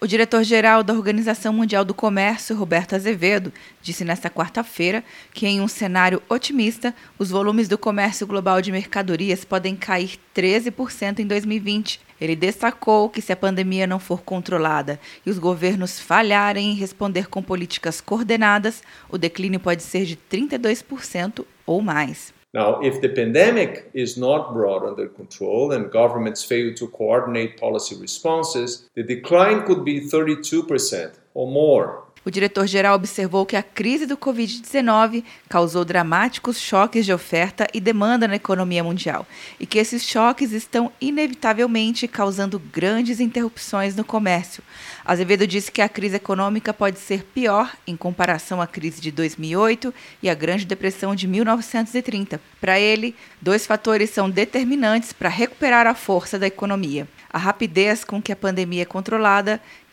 O diretor-geral da Organização Mundial do Comércio, Roberto Azevedo, disse nesta quarta-feira que, em um cenário otimista, os volumes do comércio global de mercadorias podem cair 13% em 2020. Ele destacou que, se a pandemia não for controlada e os governos falharem em responder com políticas coordenadas, o declínio pode ser de 32% ou mais. Now, if the pandemic is not brought under control and governments fail to coordinate policy responses, the decline could be 32% or more. O diretor-geral observou que a crise do Covid-19 causou dramáticos choques de oferta e demanda na economia mundial e que esses choques estão inevitavelmente causando grandes interrupções no comércio. Azevedo disse que a crise econômica pode ser pior em comparação à crise de 2008 e à Grande Depressão de 1930. Para ele, dois fatores são determinantes para recuperar a força da economia: a rapidez com que a pandemia é controlada